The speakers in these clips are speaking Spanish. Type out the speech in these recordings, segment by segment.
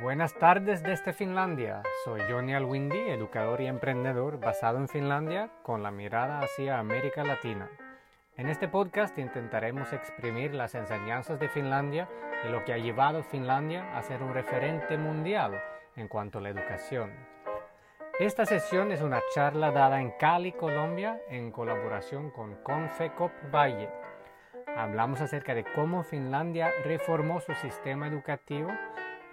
Buenas tardes desde Finlandia. Soy Johnny Alwindi, educador y emprendedor basado en Finlandia con la mirada hacia América Latina. En este podcast intentaremos exprimir las enseñanzas de Finlandia y lo que ha llevado a Finlandia a ser un referente mundial en cuanto a la educación. Esta sesión es una charla dada en Cali, Colombia, en colaboración con Confecop Valle. Hablamos acerca de cómo Finlandia reformó su sistema educativo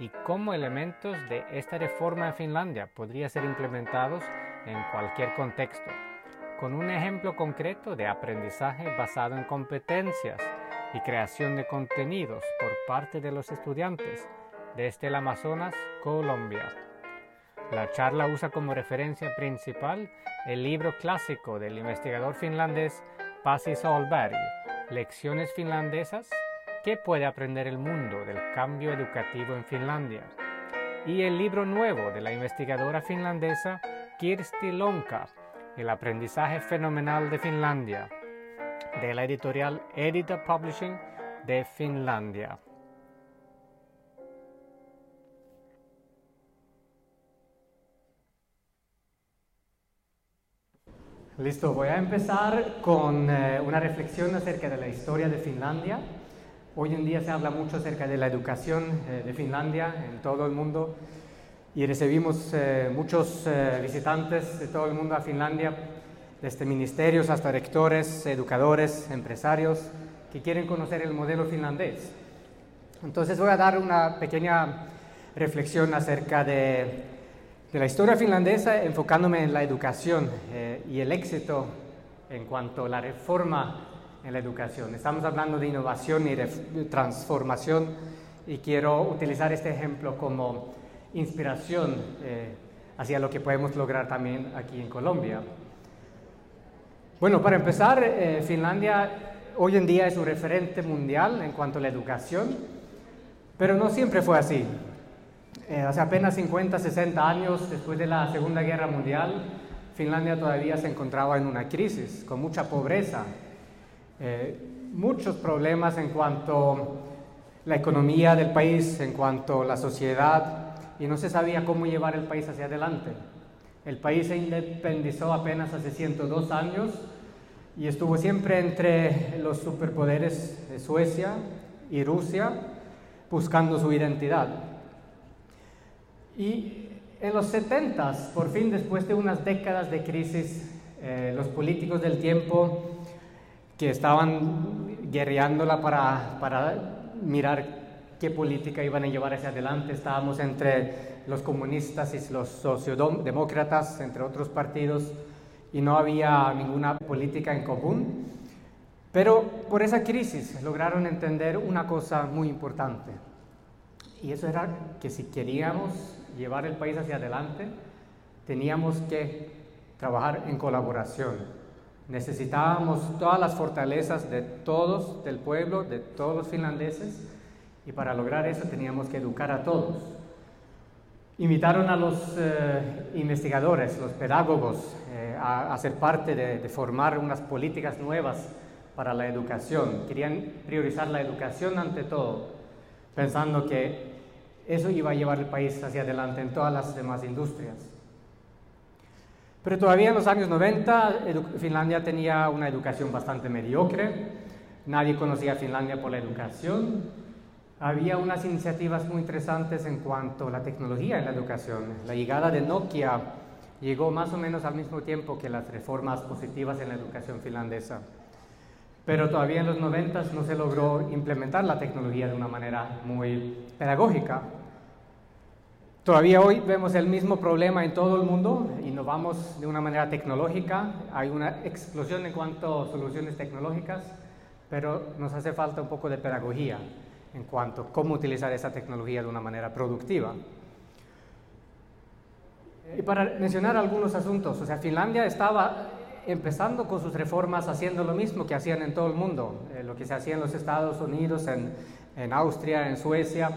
y cómo elementos de esta reforma en Finlandia podrían ser implementados en cualquier contexto, con un ejemplo concreto de aprendizaje basado en competencias y creación de contenidos por parte de los estudiantes desde el Amazonas, Colombia. La charla usa como referencia principal el libro clásico del investigador finlandés Pasi Solberg, Lecciones finlandesas ¿Qué puede aprender el mundo del cambio educativo en Finlandia? Y el libro nuevo de la investigadora finlandesa Kirsti Lonka, El aprendizaje fenomenal de Finlandia, de la editorial Edita Publishing de Finlandia. Listo, voy a empezar con eh, una reflexión acerca de la historia de Finlandia Hoy en día se habla mucho acerca de la educación eh, de Finlandia en todo el mundo y recibimos eh, muchos eh, visitantes de todo el mundo a Finlandia, desde ministerios hasta rectores, educadores, empresarios que quieren conocer el modelo finlandés. Entonces voy a dar una pequeña reflexión acerca de, de la historia finlandesa enfocándome en la educación y el éxito en cuanto a la reforma en la educación. Estamos hablando de innovación y de transformación y quiero utilizar este ejemplo como inspiración eh, hacia lo que podemos lograr también aquí en Colombia. Bueno, para empezar, eh, Finlandia hoy en día es un referente mundial en cuanto a la educación, pero no siempre fue así. Eh, hace apenas 50, 60 años después de la Segunda Guerra Mundial, Finlandia todavía se encontraba en una crisis, con mucha pobreza, eh, muchos problemas en cuanto a la economía del país, en cuanto a la sociedad, y no se sabía cómo llevar el país hacia adelante. El país se independizó apenas hace 102 años y estuvo siempre entre los superpoderes de Suecia y Rusia buscando su identidad. Y en los 70, por fin, después de unas décadas de crisis, eh, los políticos del tiempo que estaban guerreándola para, para mirar qué política iban a llevar hacia adelante. Estábamos entre los comunistas y los sociodemócratas, entre otros partidos, y no había ninguna política en común. Pero por esa crisis lograron entender una cosa muy importante, y eso era que si queríamos llevar el país hacia adelante, teníamos que trabajar en colaboración, Necesitábamos todas las fortalezas de todos, del pueblo, de todos los finlandeses, y para lograr eso teníamos que educar a todos. Invitaron a los eh, investigadores, los pedagogos, eh, a, ser parte de, de formar unas políticas nuevas para la educación. Querían priorizar la educación ante todo, pensando que eso iba a llevar el país hacia adelante en todas las demás industrias. Pero todavía en los años 90 Finlandia tenía una educación bastante mediocre, nadie conocía Finlandia por la educación, había unas iniciativas muy interesantes en cuanto a la tecnología en la educación. La llegada de Nokia llegó más o menos al mismo tiempo que las reformas positivas en la educación finlandesa. Pero todavía en los 90 no se logró implementar la tecnología de una manera muy pedagógica. Todavía hoy vemos el mismo problema en todo el mundo, innovamos de una manera tecnológica, hay una explosión en cuanto a soluciones tecnológicas, pero nos hace falta un poco de pedagogía en cuanto a cómo utilizar esa tecnología de una manera productiva. Y para mencionar algunos asuntos, o sea, Finlandia estaba empezando con sus reformas haciendo lo mismo que hacían en todo el mundo, eh, lo que se hacía en los Estados Unidos, en, en Austria, en Suecia,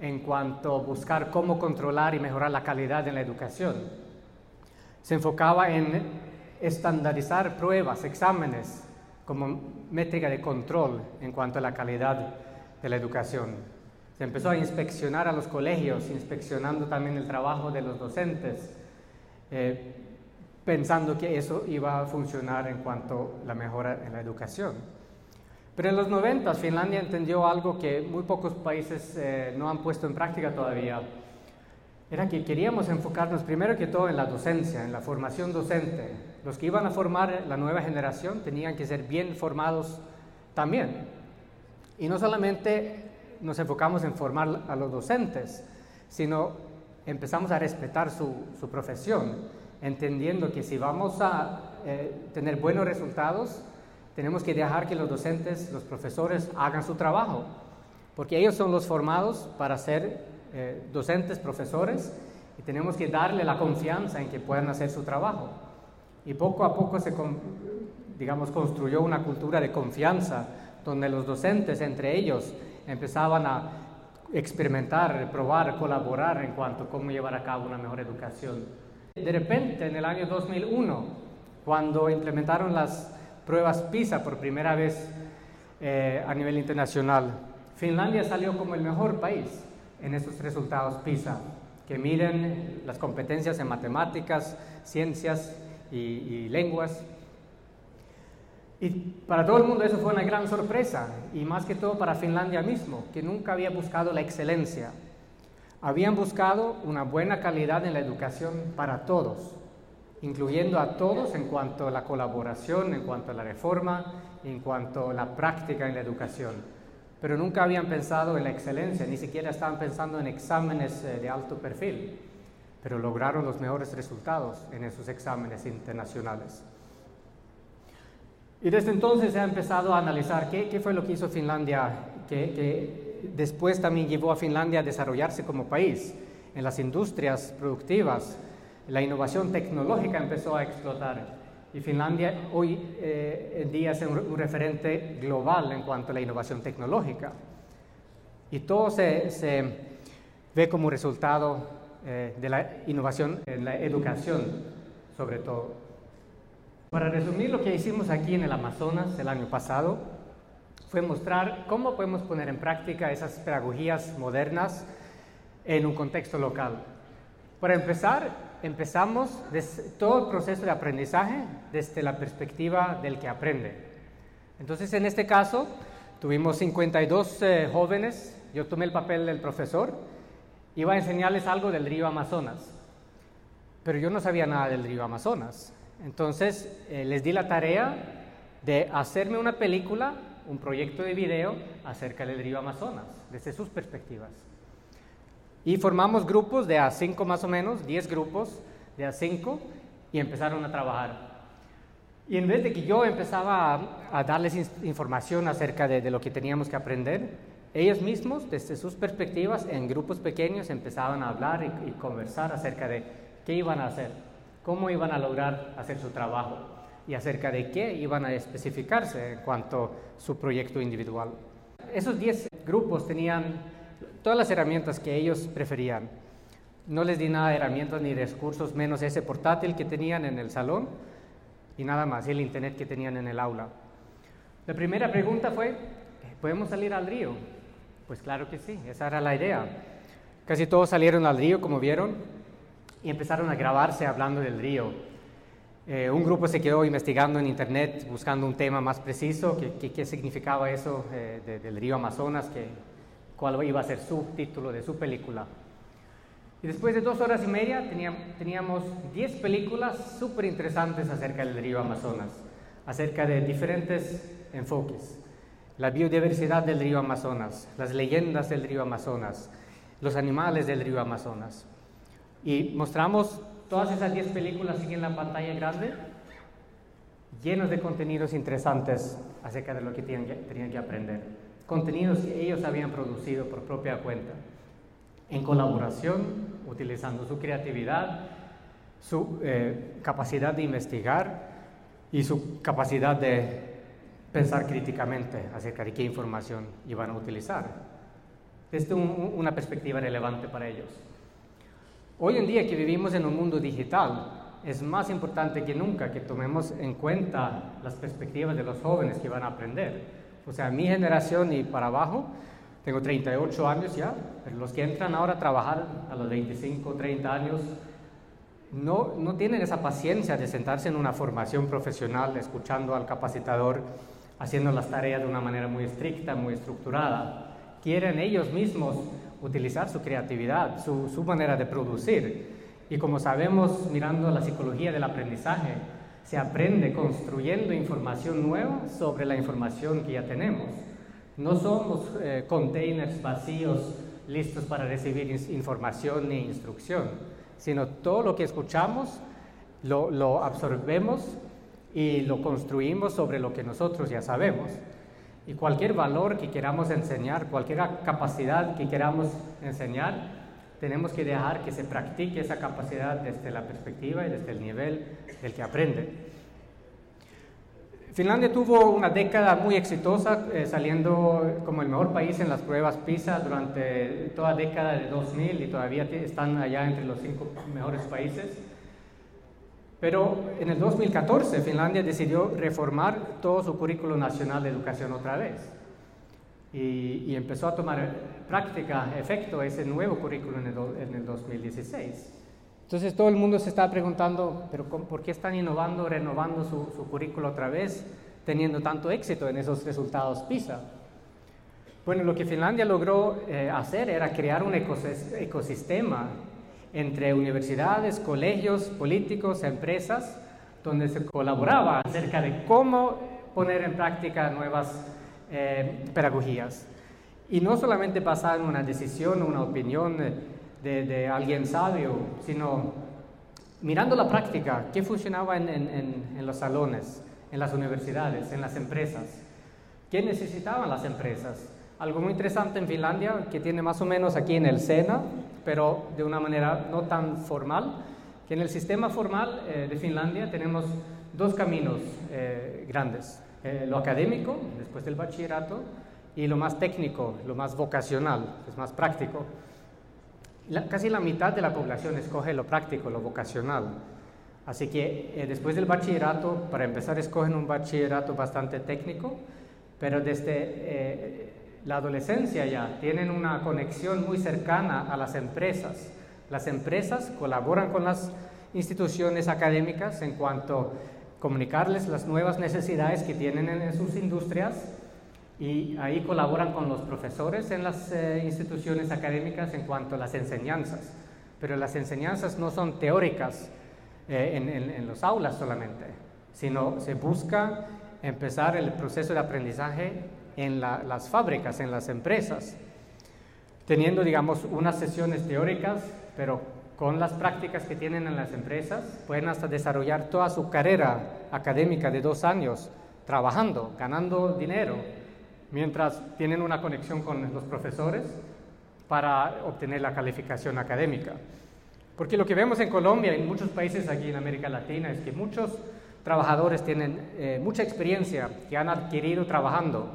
en cuanto a buscar cómo controlar y mejorar la calidad en la educación. Se enfocaba en estandarizar pruebas, exámenes, como métrica de control en cuanto a la calidad de la educación. Se empezó a inspeccionar a los colegios, inspeccionando también el trabajo de los docentes, eh, pensando que eso iba a funcionar en cuanto a la mejora en la educación. Pero en los 90 Finlandia entendió algo que muy pocos países eh, no han puesto en práctica todavía. Era que queríamos enfocarnos primero que todo en la docencia, en la formación docente. Los que iban a formar la nueva generación tenían que ser bien formados también. Y no solamente nos enfocamos en formar a los docentes, sino empezamos a respetar su, profesión, entendiendo que si vamos a eh, tener buenos resultados, tenemos que dejar que los docentes, los profesores hagan su trabajo, porque ellos son los formados para ser eh, docentes, profesores, y tenemos que darle la confianza en que puedan hacer su trabajo. Y poco a poco se, digamos, construyó una cultura de confianza, donde los docentes entre ellos empezaban a experimentar, probar, colaborar en cuanto a cómo llevar a cabo una mejor educación. De repente, en el año 2001, cuando implementaron las pruebas PISA por primera vez eh, a nivel internacional. Finlandia salió como el mejor país en esos resultados PISA, que miren las competencias en matemáticas, ciencias y, y lenguas. Y para todo el mundo eso fue una gran sorpresa, y más que todo para Finlandia mismo, que nunca había buscado la excelencia. Habían buscado una buena calidad en la educación para todos, incluyendo a todos en cuanto a la colaboración, en cuanto a la reforma, en cuanto a la práctica en la educación. Pero nunca habían pensado en la excelencia, ni siquiera estaban pensando en exámenes eh, de alto perfil, pero lograron los mejores resultados en esos exámenes internacionales. Y desde entonces se ha empezado a analizar qué, fue lo que hizo Finlandia, que, que después también llevó a Finlandia a desarrollarse como país en las industrias productivas, la innovación tecnológica empezó a explotar y Finlandia hoy eh, en día es un, referente global en cuanto a la innovación tecnológica. Y todo se, ve como resultado eh, de la innovación en la educación, sobre todo. Para resumir lo que hicimos aquí en el Amazonas el año pasado, fue mostrar cómo podemos poner en práctica esas pedagogías modernas en un contexto local. Para empezar, empezamos todo el proceso de aprendizaje desde la perspectiva del que aprende. Entonces, en este caso, tuvimos 52 eh, jóvenes, yo tomé el papel del profesor, iba a enseñarles algo del río Amazonas, pero yo no sabía nada del río Amazonas. Entonces, eh, les di la tarea de hacerme una película, un proyecto de video acerca del río Amazonas, desde sus perspectivas. Y formamos grupos de A5 más o menos, 10 grupos de A5, y empezaron a trabajar. Y en vez de que yo empezaba a, darles información acerca de, lo que teníamos que aprender, ellos mismos, desde sus perspectivas, en grupos pequeños, empezaban a hablar y, y conversar acerca de qué iban a hacer, cómo iban a lograr hacer su trabajo y acerca de qué iban a especificarse en cuanto a su proyecto individual. Esos 10 grupos tenían todas las herramientas que ellos preferían. No les di nada de herramientas ni recursos, menos ese portátil que tenían en el salón y nada más, el internet que tenían en el aula. La primera pregunta fue, ¿podemos salir al río? Pues claro que sí, esa era la idea. Casi todos salieron al río, como vieron, y empezaron a grabarse hablando del río. Eh, un grupo se quedó investigando en internet, buscando un tema más preciso, qué, significaba eso eh, del río Amazonas, que cuál iba a ser su título de su película. Y después de dos horas y media teníamos diez películas súper interesantes acerca del río Amazonas, acerca de diferentes enfoques. La biodiversidad del río Amazonas, las leyendas del río Amazonas, los animales del río Amazonas. Y mostramos todas esas diez películas aquí en la pantalla grande, llenos de contenidos interesantes acerca de lo que tenían que aprender contenidos que ellos habían producido por propia cuenta, en colaboración, utilizando su creatividad, su eh, capacidad de investigar y su capacidad de pensar críticamente acerca de qué información iban a utilizar. Esta es una perspectiva relevante para ellos. Hoy en día que vivimos en un mundo digital, es más importante que nunca que tomemos en cuenta las perspectivas de los jóvenes que van a aprender o sea, mi generación y para abajo, Tengo 38 años ya, pero los que entran ahora a trabajar a los 25, 30 años, no, no tienen esa paciencia de sentarse en una formación profesional, escuchando al capacitador, haciendo las tareas de una manera muy estricta, muy estructurada. Quieren ellos mismos utilizar su creatividad, su, su manera de producir. Y como sabemos, mirando la psicología del aprendizaje, se aprende construyendo información nueva sobre la información que ya tenemos. No somos eh, containers vacíos listos para recibir información ni instrucción, sino todo lo que escuchamos lo, lo absorbemos y lo construimos sobre lo que nosotros ya sabemos. Y cualquier valor que queramos enseñar, cualquier capacidad que queramos enseñar, tenemos que dejar que se practique esa capacidad desde la perspectiva y desde el nivel del que aprende. Finlandia tuvo una década muy exitosa, eh, saliendo como el mejor país en las pruebas PISA durante toda década de 2000 y todavía están allá entre los cinco mejores países. Pero en el 2014 Finlandia decidió reformar todo su currículo nacional de educación otra vez y, empezó a tomar práctica, efecto, ese nuevo currículo en el, 2016. Entonces todo el mundo se está preguntando, pero ¿por qué están innovando, renovando su, currículo otra vez, teniendo tanto éxito en esos resultados PISA? Bueno, lo que Finlandia logró eh, hacer era crear un ecosistema entre universidades, colegios, políticos, empresas, donde se colaboraba acerca de cómo poner en práctica nuevas eh, pedagogías. Y no solamente basada en una decisión o una opinión de, alguien sabio, sino mirando la práctica, qué funcionaba en, en, los salones, en las universidades, en las empresas, qué necesitaban las empresas. Algo muy interesante en Finlandia, que tiene más o menos aquí en el SENA, pero de una manera no tan formal, que en el sistema formal eh, de Finlandia tenemos dos caminos eh, grandes. Eh, lo académico, después del bachillerato, y lo más técnico, lo más vocacional, es más práctico. casi la mitad de la población escoge lo práctico, lo vocacional. Así que eh, después del bachillerato, para empezar, escogen un bachillerato bastante técnico, pero desde eh, la adolescencia ya tienen una conexión muy cercana a las empresas. Las empresas colaboran con las instituciones académicas en cuanto comunicarles las nuevas necesidades que tienen en sus industrias y ahí colaboran con los profesores en las eh, instituciones académicas en cuanto a las enseñanzas. Pero las enseñanzas no son teóricas eh, en, los aulas solamente, sino se busca empezar el proceso de aprendizaje en las fábricas, en las empresas, teniendo, digamos, unas sesiones teóricas, pero con las prácticas que tienen en las empresas, pueden hasta desarrollar toda su carrera académica de dos años trabajando, ganando dinero, mientras tienen una conexión con los profesores para obtener la calificación académica. Porque lo que vemos en Colombia y en muchos países aquí en América Latina es que muchos trabajadores tienen eh, mucha experiencia que han adquirido trabajando.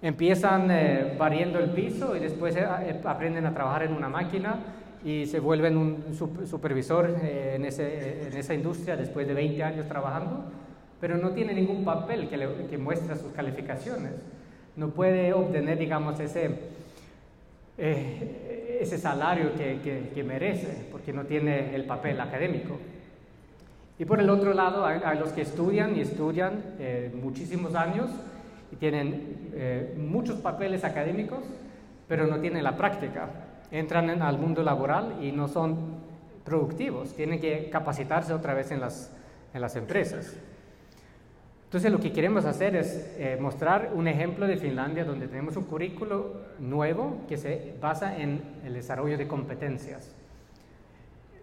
Empiezan eh, el piso y después eh, aprenden a trabajar en una máquina y se vuelven un supervisor eh, en, ese, en, esa industria después de 20 años trabajando, pero no tiene ningún papel que, le, que muestre sus calificaciones. No puede obtener, digamos, ese, eh, ese salario que, que, merece, porque no tiene el papel académico. Y por el otro lado, hay, los que estudian y estudian eh, muchísimos años y tienen muchos papeles académicos, pero no tienen la práctica entran al mundo laboral y no son productivos, tienen que capacitarse otra vez en las, en las empresas. Entonces lo que queremos hacer es eh, mostrar un ejemplo de Finlandia donde tenemos un currículo nuevo que se basa en el desarrollo de competencias.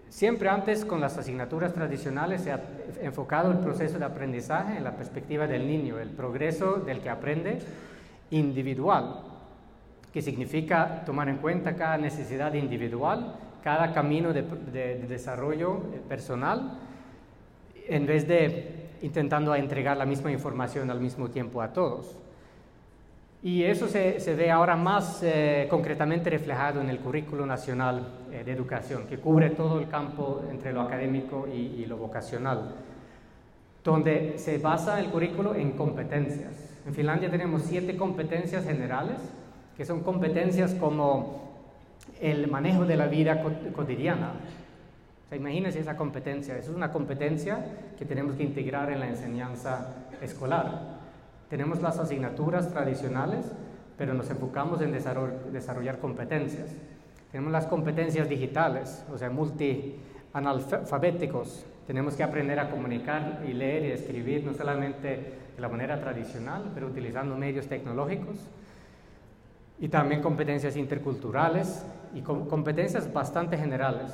Siempre antes con las asignaturas tradicionales se ha enfocado el proceso de aprendizaje en la perspectiva del niño, el progreso del que aprende individual que significa tomar en cuenta cada necesidad individual, cada camino de, desarrollo eh, personal, en vez de intentando entregar la misma información al mismo tiempo a todos. Y eso se, ve ahora más eh, concretamente reflejado en el Currículo Nacional eh, de Educación, que cubre todo el campo entre lo académico y, y lo vocacional, donde se basa el currículo en competencias. En Finlandia tenemos siete competencias generales que son competencias como el manejo de la vida cotidiana. O sea, imagínense esa competencia. Eso es una competencia que tenemos que integrar en la enseñanza escolar. Tenemos las asignaturas tradicionales, pero nos enfocamos en desarrollar competencias. Tenemos las competencias digitales, o sea, multianalfabéticos. Tenemos que aprender a comunicar y leer y escribir, no solamente de la manera tradicional, pero utilizando medios tecnológicos. Y también competencias interculturales y competencias bastante generales.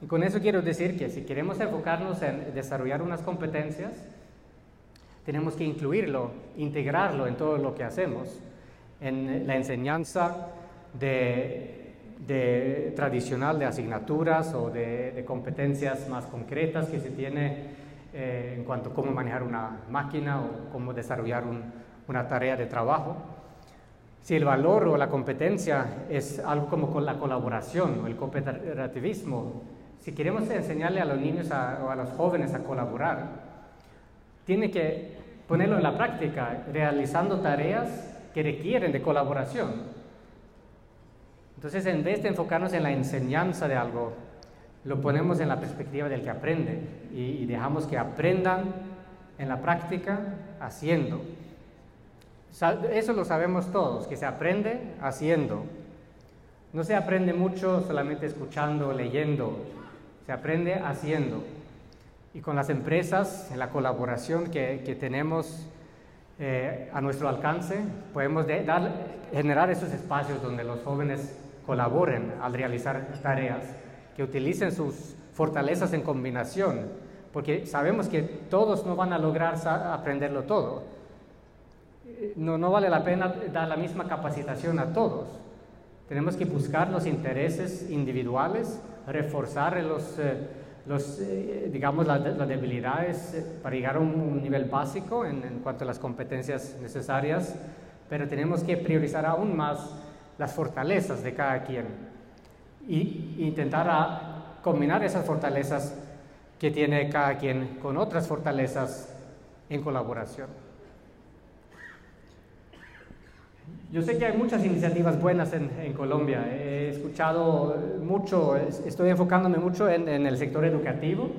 Y con eso quiero decir que si queremos enfocarnos en desarrollar unas competencias, tenemos que incluirlo, integrarlo en todo lo que hacemos, en la enseñanza de tradicional de asignaturas o de, competencias más concretas que se tiene eh, en cuanto a cómo manejar una máquina o cómo desarrollar una tarea de trabajo. Si el valor o la competencia es algo como la colaboración o el cooperativismo, si queremos enseñarle a los niños o a los jóvenes a colaborar, tiene que ponerlo en la práctica, realizando tareas que requieren de colaboración. Entonces, en vez de enfocarnos en la enseñanza de algo, lo ponemos en la perspectiva del que aprende y, dejamos que aprendan en la práctica haciendo. Eso lo sabemos todos, que se aprende haciendo. No se aprende mucho solamente escuchando, leyendo, se aprende haciendo. Y con las empresas, en la colaboración que, tenemos eh, a nuestro alcance, podemos generar esos espacios donde los jóvenes colaboren al realizar tareas, que utilicen sus fortalezas en combinación, porque sabemos que todos no van a lograr aprenderlo todo. No, no vale la pena dar la misma capacitación a todos. Tenemos que buscar los intereses individuales, reforzar los, eh, los eh, digamos, las, debilidades eh, para llegar a un, nivel básico en, en cuanto a las competencias necesarias, pero tenemos que priorizar aún más las fortalezas de cada quien y intentar combinar esas fortalezas que tiene cada quien con otras fortalezas en colaboración. Yo sé que hay muchas iniciativas buenas en, Colombia. He escuchado mucho, estoy enfocándome mucho en, en, el sector educativo,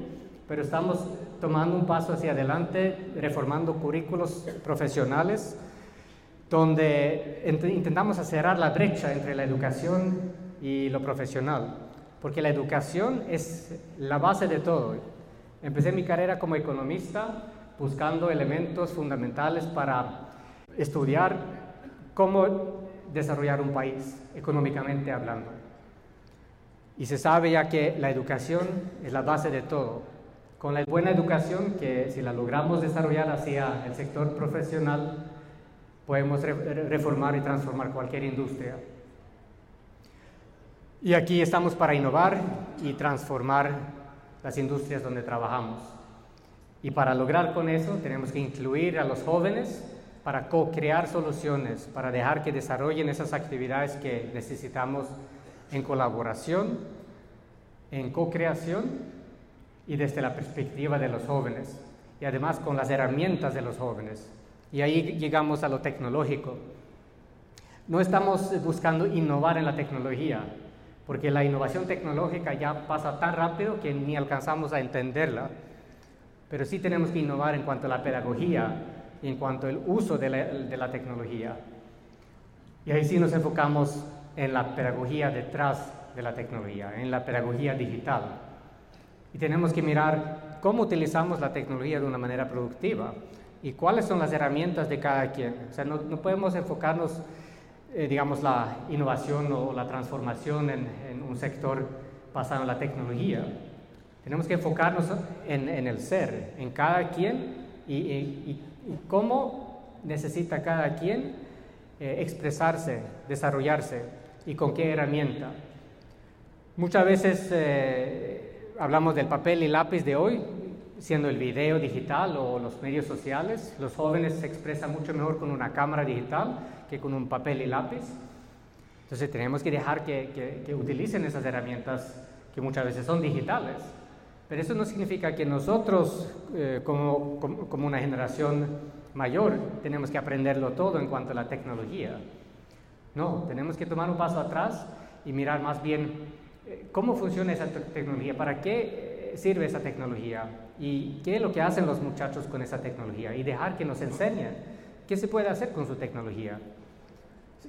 pero estamos tomando un paso hacia adelante, reformando currículos profesionales donde intentamos cerrar la brecha entre la educación y lo profesional, porque la educación es la base de todo. Empecé mi carrera como economista buscando elementos fundamentales para estudiar cómo desarrollar un país, económicamente hablando. Y se sabe ya que la educación es la base de todo. Con la buena educación, que si la logramos desarrollar hacia el sector profesional, podemos reformar y transformar cualquier industria. Y aquí estamos para innovar y transformar las industrias donde trabajamos. Y para lograr con eso tenemos que incluir a los jóvenes para co-crear soluciones, para dejar que desarrollen esas actividades que necesitamos en colaboración, en co-creación y desde la perspectiva de los jóvenes. Y además con las herramientas de los jóvenes. Y ahí llegamos a lo tecnológico. No estamos buscando innovar en la tecnología, porque la innovación tecnológica ya pasa tan rápido que ni alcanzamos a entenderla. Pero sí tenemos que innovar en cuanto a la pedagogía y en cuanto al uso de la, de la tecnología. Y ahí sí nos enfocamos en la pedagogía detrás de la tecnología, en la pedagogía digital. Y tenemos que mirar cómo utilizamos la tecnología de una manera productiva y cuáles son las herramientas de cada quien. O sea, no, no podemos enfocarnos, eh, digamos, la innovación o la transformación en, en, un sector basado en la tecnología. Tenemos que enfocarnos en, en el ser, en cada quien y, y, cómo necesita cada quien eh, expresarse, desarrollarse y con qué herramienta. Muchas veces eh, hablamos del papel y lápiz de hoy, siendo el video digital o los medios sociales. Los jóvenes se expresan mucho mejor con una cámara digital que con un papel y lápiz. Entonces tenemos que dejar que, utilicen esas herramientas que muchas veces son digitales. Pero eso no significa que nosotros, eh, como, como, una generación mayor, tenemos que aprenderlo todo en cuanto a la tecnología. No, tenemos que tomar un paso atrás y mirar más bien eh, cómo funciona esa tecnología, para qué eh, sirve esa tecnología y qué es lo que hacen los muchachos con esa tecnología y dejar que nos enseñen qué se puede hacer con su tecnología.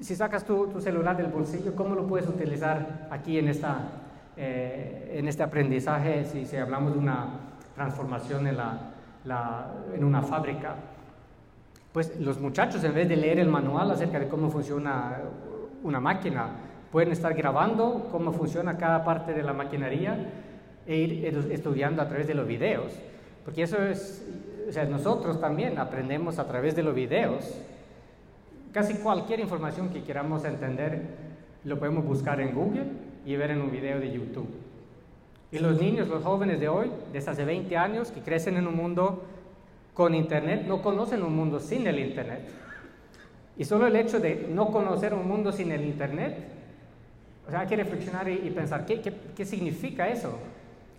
Si sacas tu, celular del bolsillo, ¿cómo lo puedes utilizar aquí en, esta, eh, en este aprendizaje si, si, hablamos de una transformación en, la, en una fábrica? Pues los muchachos, en vez de leer el manual acerca de cómo funciona una máquina, pueden estar grabando cómo funciona cada parte de la maquinaria e ir estudiando a través de los videos. Porque eso es, o sea, nosotros también aprendemos a través de los videos Casi cualquier información que queramos entender lo podemos buscar en Google y ver en un video de YouTube. Y los niños, los jóvenes de hoy, desde hace 20 años, que crecen en un mundo con Internet, no conocen un mundo sin el Internet. Y solo el hecho de no conocer un mundo sin el Internet, o sea, hay que reflexionar y, pensar, ¿qué, ¿qué, significa eso?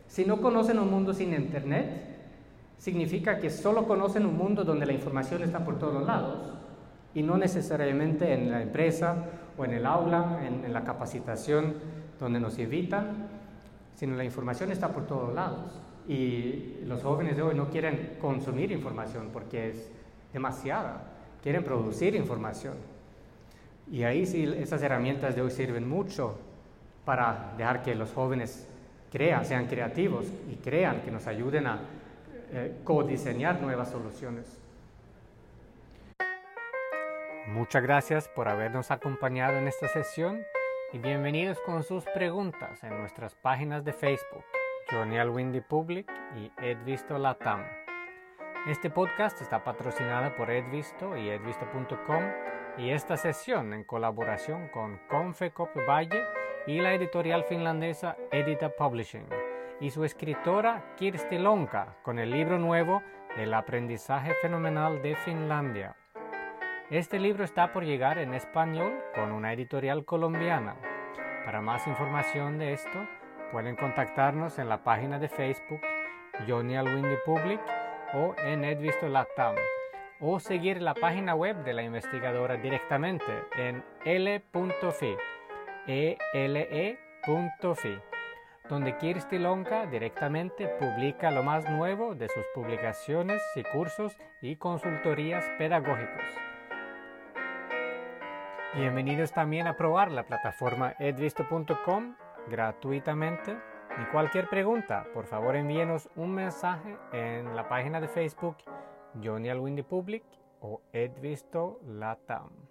Si no conocen un mundo sin Internet, significa que solo conocen un mundo donde la información está por todos lados y no necesariamente en la empresa o en el aula, en, la capacitación donde nos invitan, sino la información está por todos lados. Y los jóvenes de hoy no quieren consumir información porque es demasiada, quieren producir información. Y ahí sí esas herramientas de hoy sirven mucho para dejar que los jóvenes crean, sean creativos y crean, que nos ayuden a eh, codiseñar nuevas soluciones. Muchas gracias por habernos acompañado en esta sesión y bienvenidos con sus preguntas en nuestras páginas de Facebook, Johnny Windy Public y Edvisto Latam. Este podcast está patrocinado por Edvisto y edvisto.com y esta sesión en colaboración con Confecop Valle y la editorial finlandesa Edita Publishing y su escritora Kirsti Lonka con el libro nuevo El aprendizaje fenomenal de Finlandia este libro está por llegar en español con una editorial colombiana. Para más información de esto, pueden contactarnos en la página de Facebook Johnny Alwindy Public o en Edvisto Latam o seguir la página web de la investigadora directamente en l.fi, ele.fi, donde Kirsti Lonka directamente publica lo más nuevo de sus publicaciones y cursos y consultorías pedagógicos. Bienvenidos también a probar la plataforma edvisto.com gratuitamente. Y cualquier pregunta, por favor envíenos un mensaje en la página de Facebook Johnny Alwindy Public o Edvisto Latam.